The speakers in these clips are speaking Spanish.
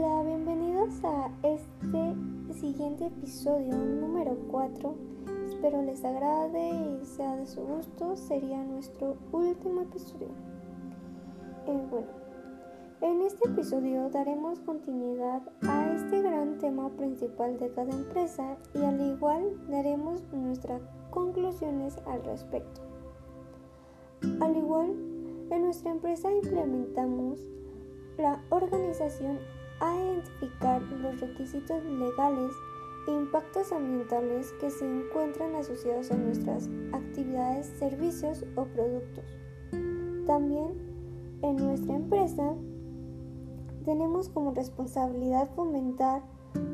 Hola, bienvenidos a este siguiente episodio número 4. Espero les agrade y sea de su gusto. Sería nuestro último episodio. Eh, bueno, en este episodio daremos continuidad a este gran tema principal de cada empresa y al igual daremos nuestras conclusiones al respecto. Al igual, en nuestra empresa implementamos la organización a identificar los requisitos legales e impactos ambientales que se encuentran asociados a nuestras actividades, servicios o productos. También en nuestra empresa tenemos como responsabilidad fomentar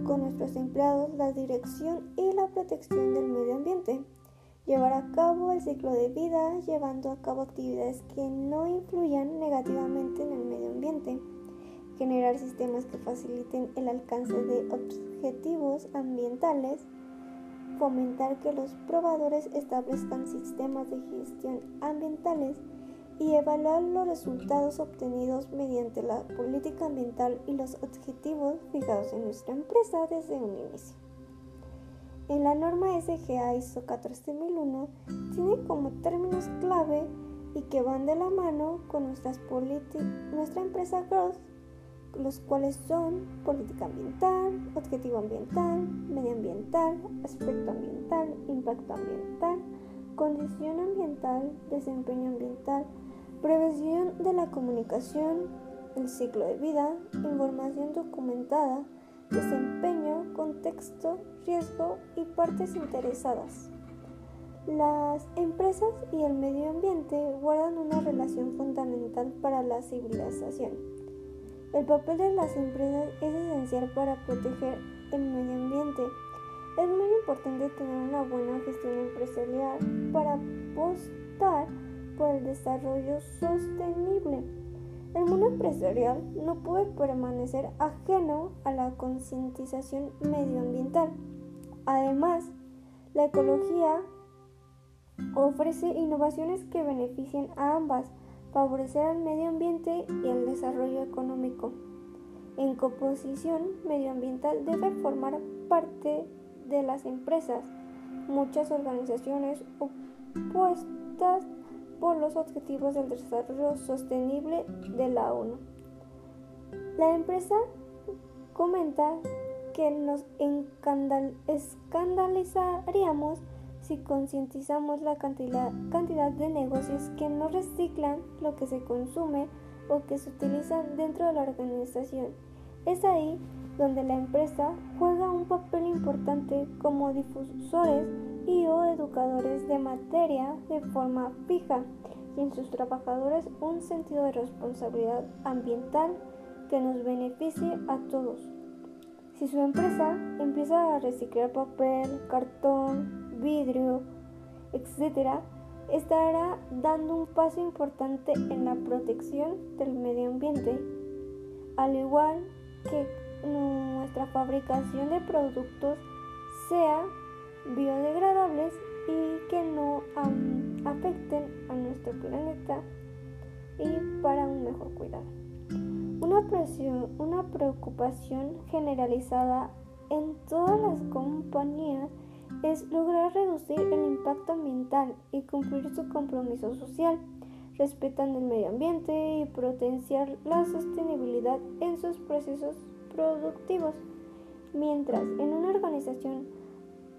con nuestros empleados la dirección y la protección del medio ambiente, llevar a cabo el ciclo de vida llevando a cabo actividades que no influyan negativamente en el medio ambiente generar sistemas que faciliten el alcance de objetivos ambientales, fomentar que los probadores establezcan sistemas de gestión ambientales y evaluar los resultados obtenidos mediante la política ambiental y los objetivos fijados en nuestra empresa desde un inicio. En la norma SGA ISO 14001 tiene como términos clave y que van de la mano con nuestras nuestra empresa Growth los cuales son política ambiental, objetivo ambiental, medioambiental, aspecto ambiental, impacto ambiental, condición ambiental, desempeño ambiental, prevención de la comunicación, el ciclo de vida, información documentada, desempeño, contexto, riesgo y partes interesadas. Las empresas y el medio ambiente guardan una relación fundamental para la civilización el papel de las empresas es esencial para proteger el medio ambiente. Es muy importante tener una buena gestión empresarial para apostar por el desarrollo sostenible. El mundo empresarial no puede permanecer ajeno a la concientización medioambiental. Además, la ecología ofrece innovaciones que beneficien a ambas favorecer al medio ambiente y el desarrollo económico. En composición medioambiental debe formar parte de las empresas, muchas organizaciones opuestas por los objetivos del desarrollo sostenible de la ONU. La empresa comenta que nos escandalizaríamos si concientizamos la cantidad, de negocios que no reciclan lo que se consume o que se utilizan dentro de la organización. Es ahí donde la empresa juega un papel importante como difusores y o educadores de materia de forma fija y en sus trabajadores un sentido de responsabilidad ambiental que nos beneficie a todos. Si su empresa empieza a reciclar papel, cartón, vidrio, etc., estará dando un paso importante en la protección del medio ambiente, al igual que nuestra fabricación de productos sea biodegradables y que no afecten a nuestro planeta y para un mejor cuidado. Una, presión, una preocupación generalizada en todas las compañías es lograr reducir el impacto ambiental y cumplir su compromiso social, respetando el medio ambiente y potenciar la sostenibilidad en sus procesos productivos. Mientras en una organización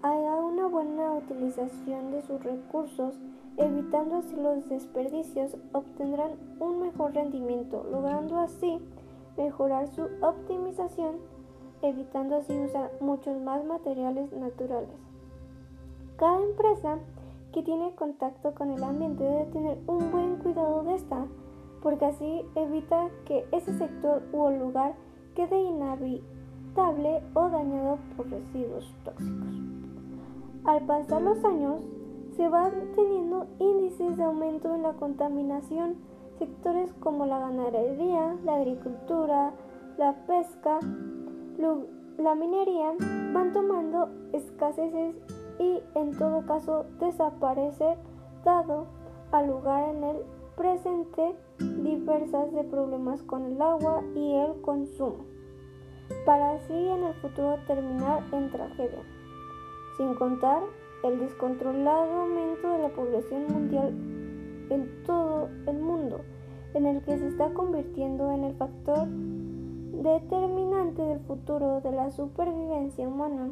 haya una buena utilización de sus recursos, evitando así los desperdicios, obtendrán un mejor rendimiento, logrando así mejorar su optimización, evitando así usar muchos más materiales naturales. Cada empresa que tiene contacto con el ambiente debe tener un buen cuidado de esta, porque así evita que ese sector u lugar quede inhabitable o dañado por residuos tóxicos. Al pasar los años, se van teniendo índices de aumento en la contaminación. Sectores como la ganadería, la agricultura, la pesca, la minería van tomando escaseces y en todo caso desaparecer dado al lugar en el presente diversas de problemas con el agua y el consumo. para así en el futuro terminar en tragedia, sin contar el descontrolado aumento de la población mundial en todo el mundo, en el que se está convirtiendo en el factor determinante del futuro de la supervivencia humana.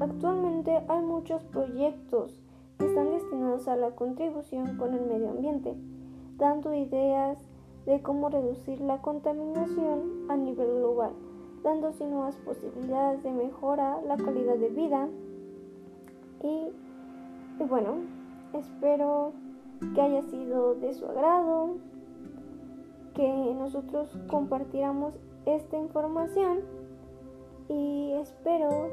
Actualmente hay muchos proyectos que están destinados a la contribución con el medio ambiente, dando ideas de cómo reducir la contaminación a nivel global, dando nuevas posibilidades de mejora la calidad de vida. Y, y bueno, espero que haya sido de su agrado, que nosotros compartiéramos esta información y espero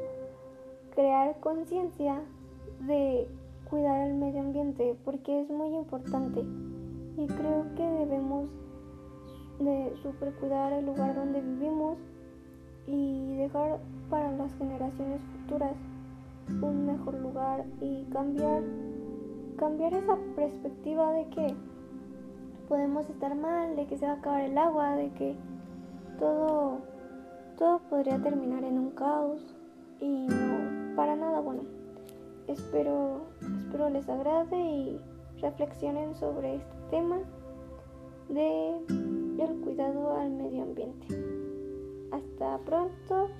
crear conciencia de cuidar el medio ambiente porque es muy importante. Y creo que debemos de super cuidar el lugar donde vivimos y dejar para las generaciones futuras un mejor lugar y cambiar cambiar esa perspectiva de que podemos estar mal, de que se va a acabar el agua, de que todo, todo podría terminar en un caos y no, para nada bueno. Espero, espero les agrade y reflexionen sobre este tema de el cuidado al medio ambiente. Hasta pronto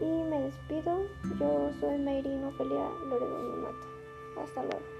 y me despido. Yo soy Mayrino Ofelia Loredo Mato. Hasta luego.